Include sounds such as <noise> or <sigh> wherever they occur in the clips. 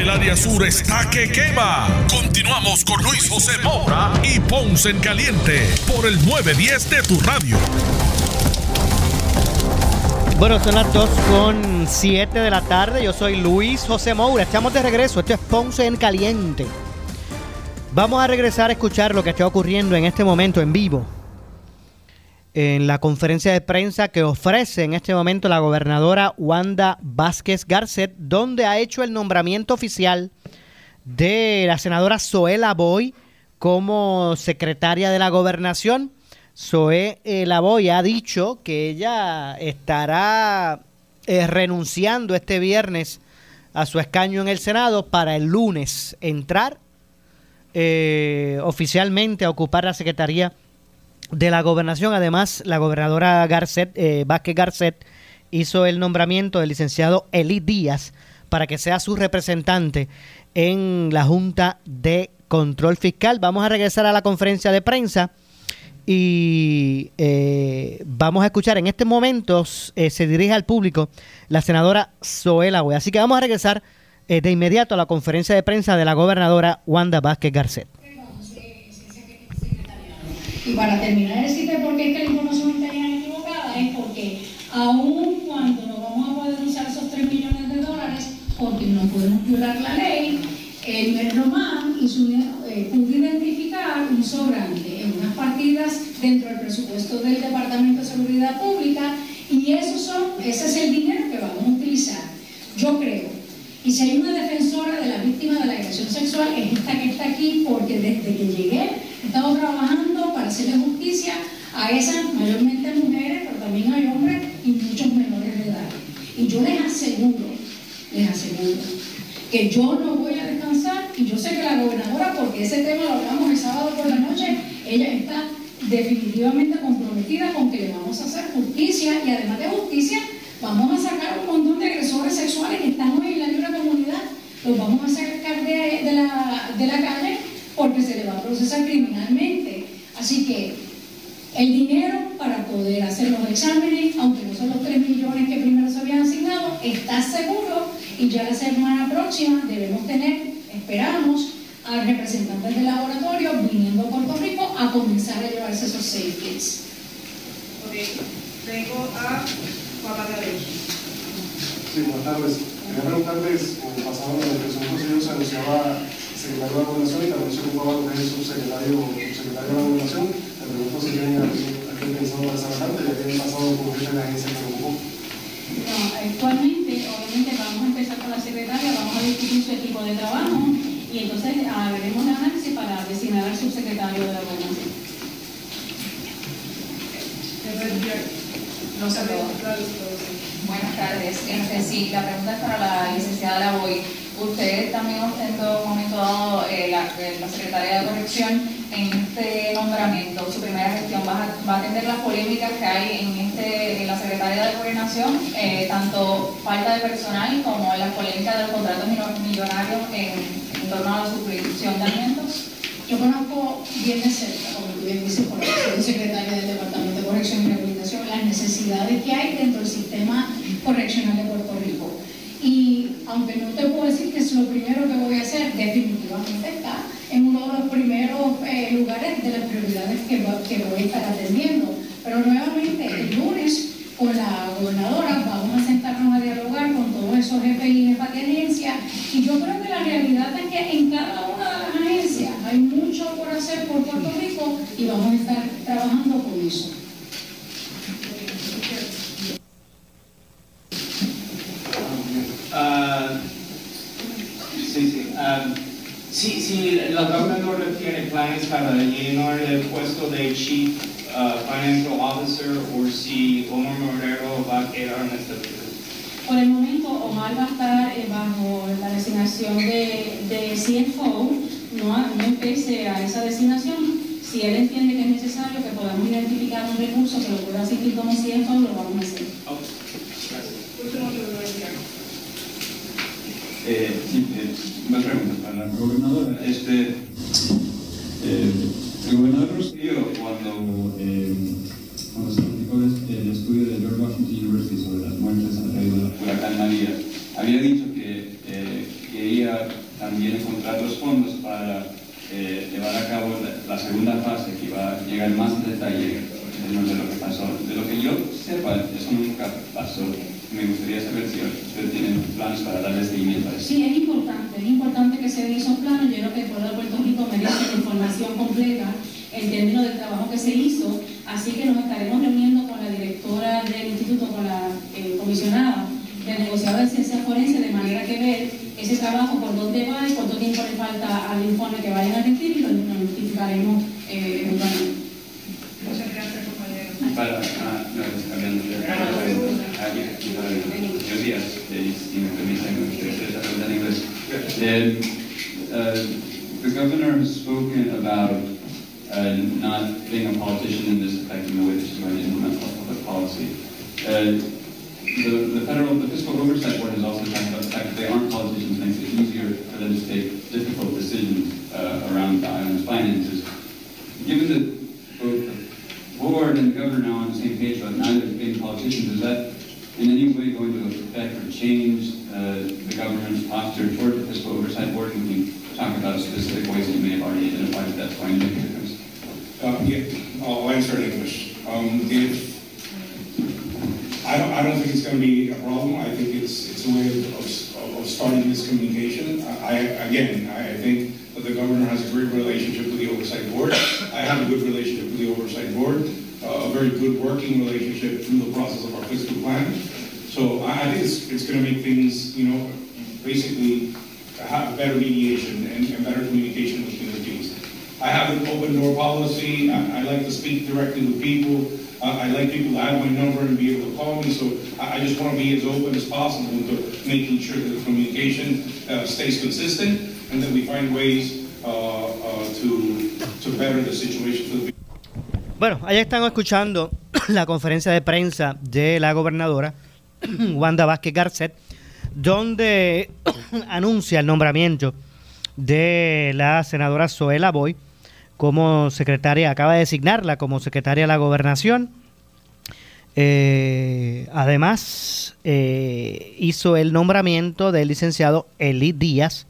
El área sur está que quema. Continuamos con Luis José Moura y Ponce en Caliente por el 910 de tu radio. Bueno, son las 2 con 7 de la tarde. Yo soy Luis José Moura. Estamos de regreso. Esto es Ponce en Caliente. Vamos a regresar a escuchar lo que está ocurriendo en este momento en vivo. En la conferencia de prensa que ofrece en este momento la gobernadora Wanda Vázquez Garcet, donde ha hecho el nombramiento oficial de la senadora Zoela Boy como secretaria de la gobernación. Zoe eh, Lavoy ha dicho que ella estará eh, renunciando este viernes a su escaño en el Senado para el lunes entrar eh, oficialmente a ocupar la Secretaría de la Gobernación. Además, la gobernadora Garcet, eh, Vázquez Garcet hizo el nombramiento del licenciado Eli Díaz para que sea su representante en la Junta de Control Fiscal. Vamos a regresar a la conferencia de prensa y eh, vamos a escuchar en este momento se dirige al público la senadora Zoela Así que vamos a regresar eh, de inmediato a la conferencia de prensa de la gobernadora Wanda Vázquez Garcet. Y para terminar, decirte por qué es que la información está equivocada, es porque aún cuando no vamos a poder usar esos 3 millones de dólares, porque no podemos violar la ley, el su, eh, pudo identificar un sobrante en unas partidas dentro del presupuesto del Departamento de Seguridad Pública y esos son, ese es el dinero que vamos a utilizar. Yo creo y si hay una defensora de la víctima de la agresión sexual, es esta que está aquí, porque desde que llegué he estado trabajando para hacerle justicia a esas, mayormente mujeres, pero también hay hombres y muchos menores de edad. Y yo les aseguro, les aseguro, que yo no voy a descansar, y yo sé que la gobernadora, porque ese tema lo hablamos el sábado por la noche, ella está definitivamente comprometida con que le vamos a hacer justicia, y además de justicia, Vamos a sacar un montón de agresores sexuales que están hoy en la libre comunidad, los vamos a sacar de, la, de la porque se les va a procesar criminalmente. Así que el dinero para poder hacer los exámenes, aunque no son los 3 millones que primero se habían asignado, está seguro y ya la semana próxima debemos tener, esperamos, a representantes del laboratorio viniendo a Puerto Rico a comenzar a llevarse esos seis kits. Tengo a Sí, buenas tardes. Quería preguntarles, en el pasado en el presupuesto se anunciaba secretario de la Gobernación y también se ocupaba lo que es el subsecretario, subsecretario de la Gobernación. Le pregunto si tienen aquí pensado más adelante, ya que el pasado con jefe de la agencia que lo ocupó. No, actualmente, obviamente vamos a empezar con la secretaria, vamos a discutir su equipo de trabajo y entonces ah, veremos el análisis para designar al subsecretario de la Gobernación. No se Buenas tardes. Este, sí, la pregunta es para la licenciada Lavoy. Usted también ostentó momento eh, la, la, secretaria de corrección en este nombramiento. Su primera gestión va a, atender las polémicas que hay en, este, en la secretaria de gobernación, eh, tanto falta de personal como las polémicas de los contratos millonarios en, en torno a la suscripción de alimentos. Yo conozco bien de cerca, como tú bien dices, por la secretaria del Departamento de Corrección y Rehabilitación, las necesidades que hay dentro del sistema correccional de Puerto Rico. Y aunque no te puedo decir que es lo primero que voy a hacer, definitivamente está en uno de los primeros eh, lugares de las prioridades que, que voy a estar atendiendo. Pero nuevamente, el lunes, con la gobernadora, vamos a sentarnos a dialogar con todos esos jefes y jefas de agencia. Y yo creo que la realidad es que en cada una de las agencias hay mucho por hacer por Puerto Rico y vamos a estar trabajando con eso. Uh, sí, sí. Um, si, si la gobernadora tiene planes para llenar el puesto de Chief uh, Financial Officer o si Omar Morero va a quedar en esta Por el momento, Omar va a estar eh, bajo la designación de, de CFO, no, no empece a esa designación. Si él entiende que es necesario que podamos identificar un recurso que lo pueda asistir como CFO, lo vamos a hacer. Eh, sí, eh, una pregunta para la gobernadora. Este, también encontrar los fondos para eh, llevar a cabo la, segunda fase que va a llegar más en detalle de lo que pasó. De lo que yo sepa, eso nunca pasó. Me gustaría saber si usted tiene planes para darle seguimiento a eso. Sí, es importante, es importante que se den esos planos. Yo creo que el pueblo de Puerto Rico merece la información completa en términos del trabajo que se hizo, así que nos estaremos reuniendo con la directora del instituto, con la eh, comisionada del negociado de ciencia forense, de manera que ver ese trabajo por dónde va y cuánto tiempo le falta al informe que vayan a rendir y lo, notificaremos eh, eventualmente. Muchas gracias, compañero. Para, ah, no, cambiando de Buenos días, si me permiten, me gustaría hacer esta pregunta en inglés. Uh, the governor has spoken about uh, not being a politician in this affecting the way that she's going to implement public policy. Uh, the, the federal, the fiscal oversight board has also talked about the fact that they aren't politicians, makes easier for them to take difficult decisions uh, around the island's finances. Given that both the board and the governor now on the same page about neither being politicians, is that in any way going to affect or change uh, the government's posture toward the fiscal oversight board? And you can talk about specific ways you may have already identified that that's going to make a difference. Uh, yeah, I'll answer in English. Um, if I don't, I don't think it's going to be a problem. I think it's it's a way of, again, I think that the governor has a great relationship with the oversight board. I have a good relationship with the oversight board, uh, a very good working relationship through the process of our fiscal plan. So I, I think it's, it's going to make things, you know, basically have better mediation and, and better communication between the teams. I have an open door policy. I, like to speak directly with people. I like people to have my number and be able to call me. So I, just want to be as open as possible to making sure that the communication uh, stays consistent and that we find ways uh, uh to, to better the situation for the people. Bueno, ahí están escuchando <clears throat> la conferencia de prensa de la gobernadora <clears throat> Wanda Vázquez Garcet, donde <clears throat> anuncia el nombramiento de la senadora Zoela Boy como secretaria, acaba de designarla como secretaria de la gobernación. Eh, además, eh, hizo el nombramiento del licenciado Eli Díaz,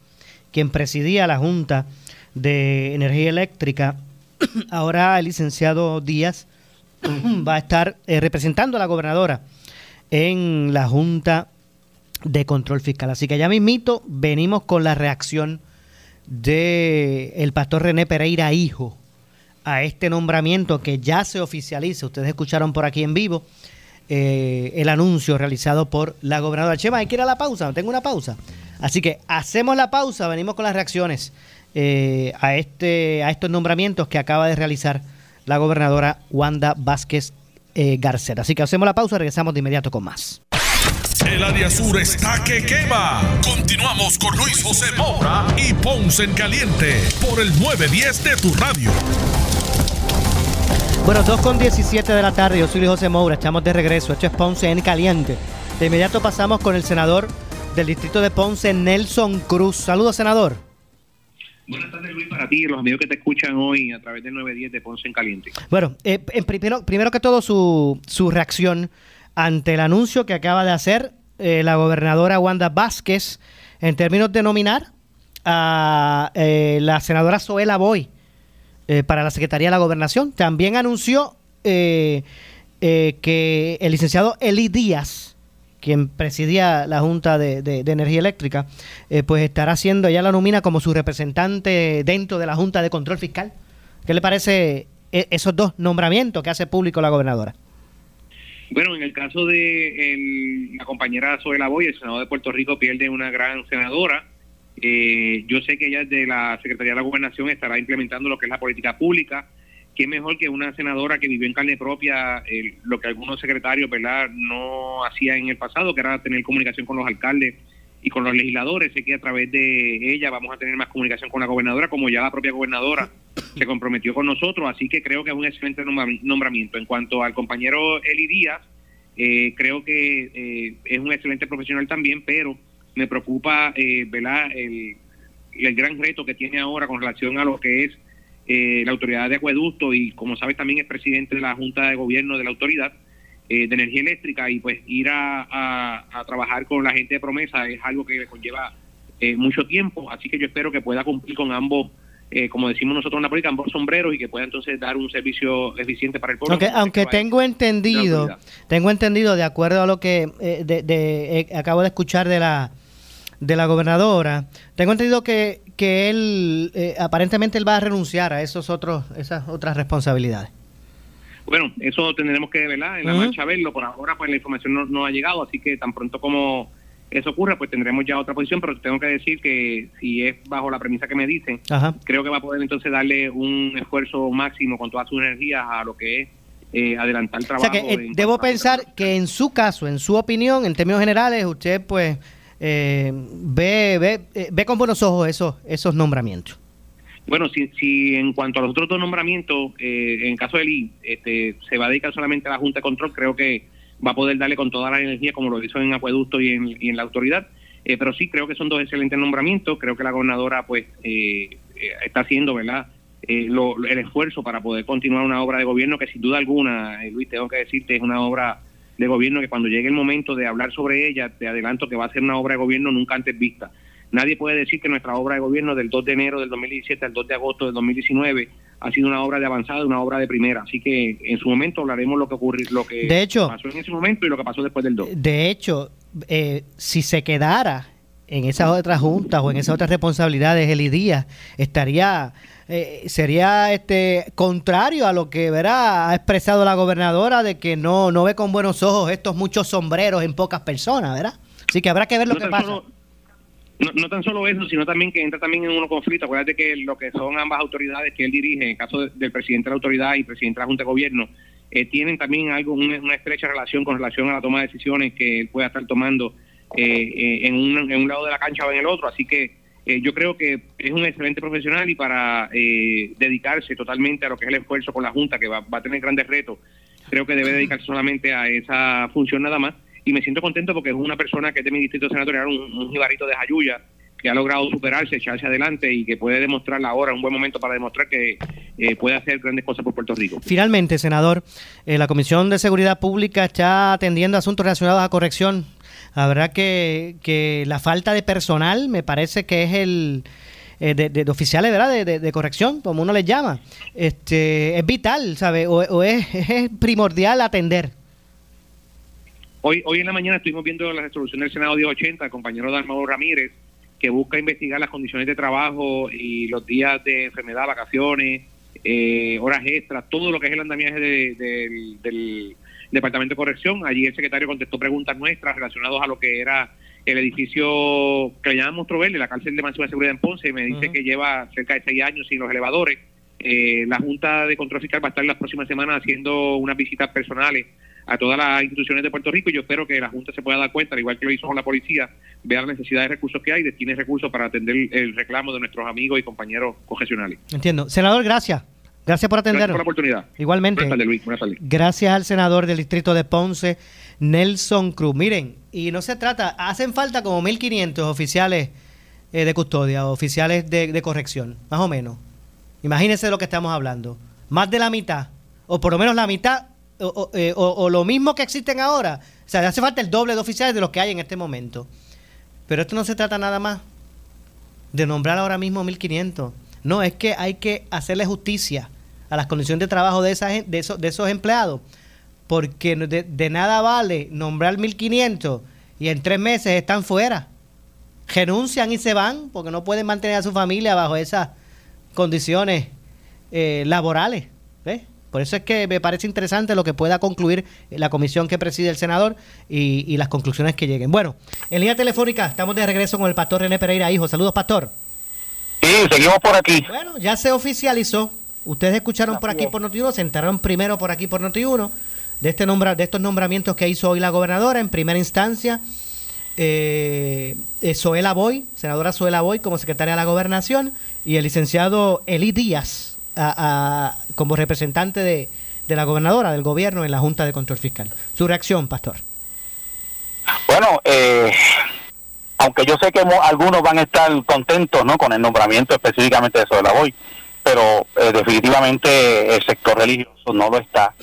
quien presidía la Junta de Energía Eléctrica. <clears throat> Ahora el licenciado Díaz <clears throat> va a estar eh, representando a la gobernadora en la Junta de Control Fiscal. Así que ya mismito venimos con la reacción de el pastor René Pereira hijo a este nombramiento que ya se oficializa. Ustedes escucharon por aquí en vivo eh, el anuncio realizado por la gobernadora. Chema, hay que ir a la pausa, tengo una pausa. Así que hacemos la pausa, venimos con las reacciones eh, a, este, a estos nombramientos que acaba de realizar la gobernadora Wanda Vázquez eh. Así que hacemos la pausa, regresamos de inmediato con más. El área sur está que quema. Continuamos con Luis José Moura y Ponce en Caliente por el 910 de tu radio. Bueno, 2 con 17 de la tarde, yo soy Luis José Moura, estamos de regreso. Esto es Ponce en Caliente. De inmediato pasamos con el senador del distrito de Ponce, Nelson Cruz. Saludos, senador. Buenas tardes, Luis, para ti y los amigos que te escuchan hoy a través del 910 de Ponce en Caliente. Bueno, eh, primero, primero que todo, su, su reacción ante el anuncio que acaba de hacer eh, la gobernadora Wanda Vázquez en términos de nominar a eh, la senadora Zoela Boy eh, para la Secretaría de la Gobernación. También anunció que el licenciado Eli Díaz, quien presidía la Junta de, de Energía Eléctrica, pues estará haciendo, ella la nomina como su representante dentro de la Junta de Control Fiscal. ¿Qué le parece esos dos nombramientos que hace público la gobernadora? Bueno, en el caso de la compañera Zoela Boy, el senador de Puerto Rico pierde una gran senadora. Eh, yo sé que ella de la Secretaría de la Gobernación estará implementando lo que es la política pública. ¿Qué mejor que una senadora que vivió en carne propia lo que algunos secretarios verdad no hacían en el pasado, que era tener comunicación con los alcaldes y con los legisladores? Sé que a través de ella vamos a tener más comunicación con la gobernadora, como ya la propia gobernadora se comprometió con nosotros, así que creo que es un excelente nombramiento. En cuanto al compañero Eli Díaz, eh, creo que eh, es un excelente profesional también, pero me preocupa eh, El, el, gran reto que tiene ahora con relación a lo que es eh, la autoridad de acueducto y como sabes también es presidente de la Junta de Gobierno de la Autoridad de Energía Eléctrica. Y pues ir a, a, trabajar con la gente de promesa es algo que le conlleva eh, mucho tiempo, así que yo espero que pueda cumplir con ambos, eh, como decimos nosotros en la política, ambos sombreros y que pueda entonces dar un servicio eficiente para el pueblo. Aunque, aunque tengo entendido, tengo entendido de acuerdo a lo que eh, de, de, eh, acabo de escuchar de la de la gobernadora, tengo entendido que, que él eh, aparentemente él va a renunciar a esos otros esas otras responsabilidades. Bueno, eso tendremos que ¿verdad? en la Ujú. marcha verlo. Por ahora, pues la información no, no ha llegado, así que tan pronto como eso ocurra, pues tendremos ya otra posición. Pero tengo que decir que si es bajo la premisa que me dicen, Ajá. creo que va a poder entonces darle un esfuerzo máximo con todas sus energías a lo que es eh, adelantar el O trabajo. sea que eh, debo pensar que en su caso, en su opinión, en términos generales, usted pues eh, ve, ve, eh, ve con buenos ojos esos, esos nombramientos. Bueno, si, si en cuanto a los otros dos nombramientos, eh, en caso de Lee, este, se va a dedicar solamente a la Junta de Control, creo que va a poder darle con toda la energía como lo hizo en Acueducto y en, la autoridad. Eh, pero sí, creo que son dos excelentes nombramientos. Creo que la gobernadora pues eh, eh, está haciendo, ¿verdad? Eh, lo- el esfuerzo para poder continuar una obra de gobierno que sin duda alguna, eh, Luis, tengo que decirte, es una obra de gobierno que cuando llegue el momento de hablar sobre ella, te adelanto que va a ser una obra de gobierno nunca antes vista. Nadie puede decir que nuestra obra de gobierno del 2 de enero del 2017 al 2 de agosto del 2019 ha sido una obra de avanzada, una obra de primera. Así que en su momento hablaremos lo que ocurrió, lo que De hecho- pasó en ese momento y lo que pasó después del 2. De hecho, eh, si se quedara en esas otras juntas o en esas otras responsabilidades, Eli Díaz estaría, eh, sería este contrario a lo que verá ha expresado la gobernadora de que no, no ve con buenos ojos estos muchos sombreros en pocas personas, ¿verdad? Así que habrá que ver lo No que pasa. solo- no, no tan solo eso, sino también que entra también en un conflicto. Acuérdate que lo que son ambas autoridades que él dirige, en el caso de- del presidente de la autoridad y presidente de la Junta de Gobierno, eh, tienen también algo una, una estrecha relación con relación a la toma de decisiones que él pueda estar tomando eh, eh, en, un, en un lado de la cancha o en el otro. Así que eh, yo creo que es un excelente profesional y para eh, dedicarse totalmente a lo que es el esfuerzo con la Junta, que va, va a tener grandes retos, creo que debe dedicarse solamente a esa función nada más. Y me siento contento porque es una persona que es de mi distrito senatorial, un, un jibarito de Jayuya, que ha logrado superarse, echarse adelante y que puede demostrar ahora, un buen momento para demostrar que eh, puede hacer grandes cosas por Puerto Rico. Finalmente, senador, eh, la Comisión de Seguridad Pública está atendiendo asuntos relacionados a corrección. Habrá que, que la falta de personal, me parece que es el eh, de, oficiales, ¿verdad? De, corrección, como uno les llama, este, es vital, ¿sabe? O, <laughs> es primordial atender. Hoy, hoy en la mañana estuvimos viendo la resolución del Senado 1080, el compañero Dalmado Ramírez, que busca investigar las condiciones de trabajo y los días de enfermedad, vacaciones, eh, horas extras, todo lo que es el andamiaje de- del- del Departamento de Corrección. Allí el secretario contestó preguntas nuestras relacionadas a lo que era el edificio que le llaman Monstruo Verde, la cárcel de máxima seguridad en Ponce, y me dice que lleva cerca de seis años sin los elevadores. Eh, la Junta de Control Fiscal va a estar las próximas semanas haciendo unas visitas personales a todas las instituciones de Puerto Rico y yo espero que la Junta se pueda dar cuenta, al igual que lo hizo con la policía, vea la necesidad de recursos que hay destine recursos para atender el reclamo de nuestros amigos y compañeros congestionales. Entiendo. Senador, gracias. Gracias por Gracias atendernos. por la oportunidad. Igualmente. Buenas tardes, Luis. Buenas tardes. Gracias al senador del distrito de Ponce, Nelson Cruz. Miren, y no se trata, hacen falta como 1.500 oficiales eh, de custodia, oficiales de, de corrección, más o menos. Imagínense de lo que estamos hablando. Más de la mitad, o por lo menos la mitad, eh, o- lo mismo que existen ahora. O sea, hace falta el doble de oficiales de los que hay en este momento. Pero esto no se trata nada más de nombrar ahora mismo 1.500. No, es que hay que hacerle justicia a las condiciones de trabajo de, esa, de, esos, de esos empleados, porque de nada vale nombrar 1.500 y en tres meses están fuera. Renuncian y se van porque no pueden mantener a su familia bajo esas condiciones eh, laborales. ¿ves? Por eso es que me parece interesante lo que pueda concluir la comisión que preside el senador y, y las conclusiones que lleguen. Bueno, en línea telefónica estamos de regreso con el pastor René Pereira, hijo. Saludos, pastor. Sí, seguimos por aquí. Bueno, ya se oficializó. Ustedes escucharon por aquí por Noti1, se enteraron primero por aquí por Noti1 de este nombra, de estos nombramientos que hizo hoy la gobernadora en primera instancia. Eh, eh, Zoela Boy, senadora Zoela Boy como secretaria de la gobernación y el licenciado Eli Díaz a- a- como representante de, de la gobernadora del gobierno en la Junta de Control Fiscal. Su reacción, pastor. Bueno, eh, aunque yo sé que algunos van a estar contentos ¿no? con el nombramiento específicamente de Soela Boy, pero eh, definitivamente el sector religioso no lo está.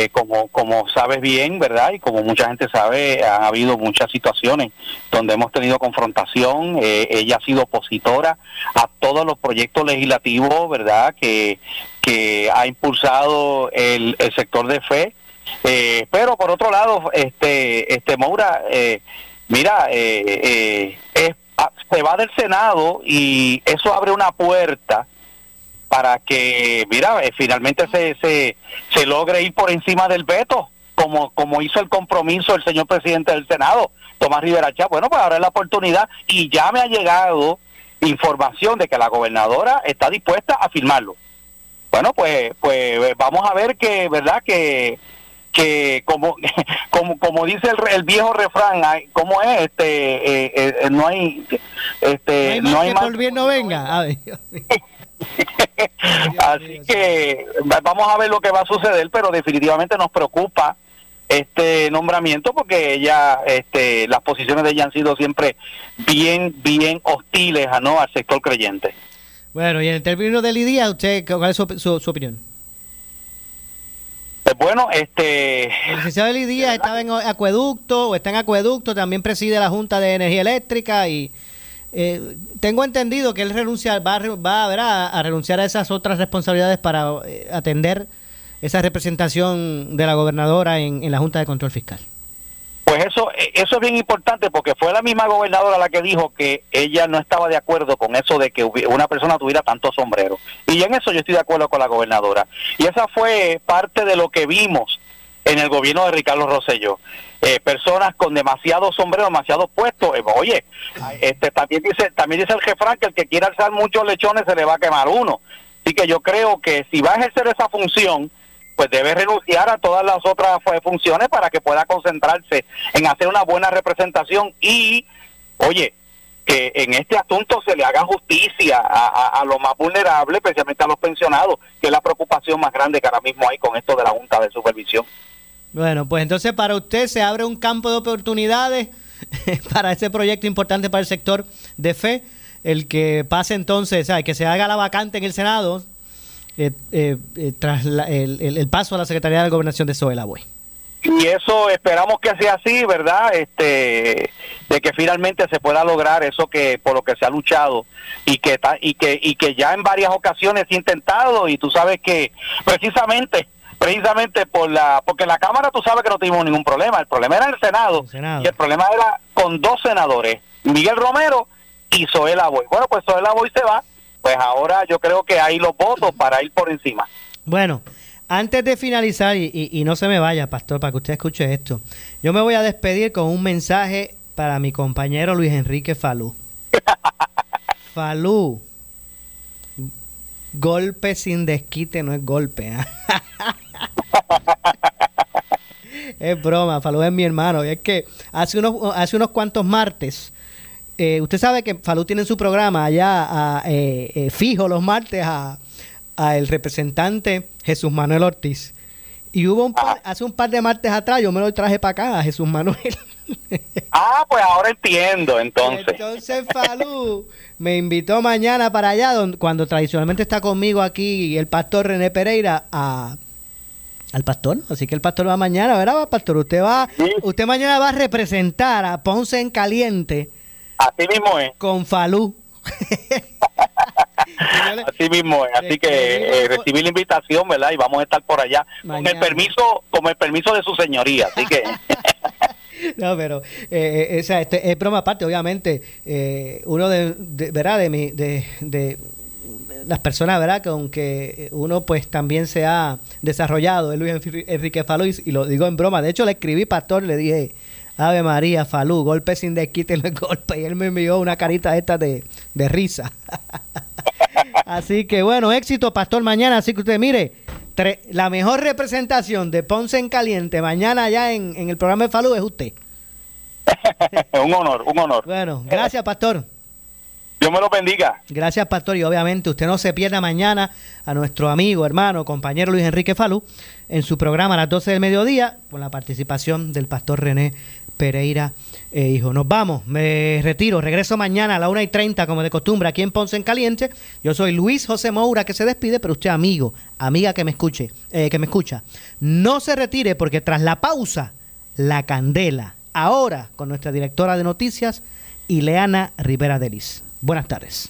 Eh, como, como sabes bien, ¿verdad? Y como mucha gente sabe, ha habido muchas situaciones donde hemos tenido confrontación. Eh, ella ha sido opositora a todos los proyectos legislativos, ¿verdad? Que, que ha impulsado el, el sector de fe. Eh, pero por otro lado, este, este Moura, mira, es, ah, se va del Senado y eso abre una puerta para que, mira, eh, finalmente se, se, se logre ir por encima del veto, como, como hizo el compromiso el señor presidente del Senado, Tomás Rivera Chá. Bueno, pues ahora es la oportunidad y ya me ha llegado información de que la gobernadora está dispuesta a firmarlo. Bueno, pues, pues vamos a ver que, ¿verdad? Que, que como, <laughs> como, como dice el, el viejo refrán, ¿cómo es? Este, eh, eh, no hay, este, no hay más, que el no venga. Ver. <laughs> <laughs> Así que vamos a ver lo que va a suceder, pero definitivamente nos preocupa este nombramiento porque ella, este, las posiciones de ella han sido siempre bien, bien hostiles a no al sector creyente. Bueno, y en el término de Lidia, usted, ¿cuál es su, opinión? Pues bueno, este... El licenciado Lidia estaba en acueducto, o está en acueducto, también preside la Junta de Energía Eléctrica y eh, tengo entendido que él renuncia, va, va a, renunciar a esas otras responsabilidades para eh, atender esa representación de la gobernadora en, la Junta de Control Fiscal. Pues eso, eh, eso es bien importante porque fue la misma gobernadora la que dijo que ella no estaba de acuerdo con eso de que una persona tuviera tantos sombreros. Y en eso yo estoy de acuerdo con la gobernadora. Y esa fue parte de lo que vimos en el gobierno de Ricardo Rosselló. Eh, personas con demasiados sombreros, demasiados puestos. Eh, oye, este también dice también dice el jefran que el que quiera alzar muchos lechones se le va a quemar uno. Así que yo creo que si va a ejercer esa función, pues debe renunciar a todas las otras funciones para que pueda concentrarse en hacer una buena representación y, oye, que en este asunto se le haga justicia a, a, los más vulnerables, especialmente a los pensionados, que es la preocupación más grande que ahora mismo hay con esto de la Junta de Supervisión. Bueno, pues entonces para usted se abre un campo de oportunidades <laughs> para ese proyecto importante para el sector de fe, el que pase entonces, ¿sabes? que se haga la vacante en el Senado eh, eh, eh, tras el, paso a la Secretaría de Gobernación de Zoela Boy. Y eso esperamos que sea así, ¿verdad? Este, de que finalmente se pueda lograr eso que por lo que se ha luchado y que y que y que ya en varias ocasiones ha intentado y tú sabes que precisamente precisamente por la porque en la Cámara tú sabes que no tuvimos ningún problema, el problema era en el Senado, y el problema era con dos senadores, Miguel Romero y Zoela Boy. Bueno, pues Zoela Boy se va, pues ahora yo creo que hay los votos para ir por encima. Bueno, antes de finalizar, y, y, no se me vaya, pastor, para que usted escuche esto, yo me voy a despedir con un mensaje para mi compañero Luis Enrique Falú. <laughs> Falú, golpe sin desquite no es golpe. ¿eh? <laughs> es broma, Falú es mi hermano. Y es que hace unos, hace unos cuantos martes, eh, usted sabe que Falú tiene su programa allá eh, eh, fijo los martes a, el representante Jesús Manuel Ortiz. Y hubo un ah. hace un par de martes atrás, yo me lo traje para acá a Jesús Manuel. <laughs> ah, pues ahora entiendo, entonces. Entonces Falú me invitó mañana para allá, donde, cuando tradicionalmente está conmigo aquí el pastor René Pereira, a al pastor, así que el pastor va mañana, ¿verdad, pastor? Usted va, usted mañana va a representar a Ponce en Caliente. Así mismo es. Con Falú. <laughs> así mismo es, así que eh, recibí la invitación, ¿verdad? Y vamos a estar por allá con el permiso, con el permiso de su señoría, así que. <laughs> No, pero eh, eh, o sea, este, es broma aparte, obviamente. uno de, ¿verdad? De, mi, de, de, las personas, ¿verdad? Que uno pues también se ha desarrollado, es Luis Enrique Falú, y, lo digo en broma. De hecho, le escribí, pastor, le dije, Ave María, Falú, golpe sin desquite, no <laughs> golpe. Y él me envió una carita esta de, de risa. <laughs> así que bueno, éxito, pastor, mañana. Así que usted mire, la mejor representación de Ponce en Caliente mañana ya en, en el programa de Falú es usted. <laughs> un honor, un honor. Bueno, gracias, pastor. Dios me lo bendiga. Gracias, pastor. Y obviamente usted no se pierda mañana a nuestro amigo, hermano, compañero Luis Enrique Falú en su programa a las 12 del mediodía con la participación del pastor René Pereira eh, hijo. Nos vamos, me retiro, regreso mañana a la 1 y 30 como de costumbre aquí en Ponce en Caliente. Yo soy Luis José Moura que se despide, pero usted amigo, amiga que me escuche, eh, que me escucha, no se retire porque tras la pausa, la candela. Ahora con nuestra directora de noticias, Ileana Rivera Delis. Buenas tardes.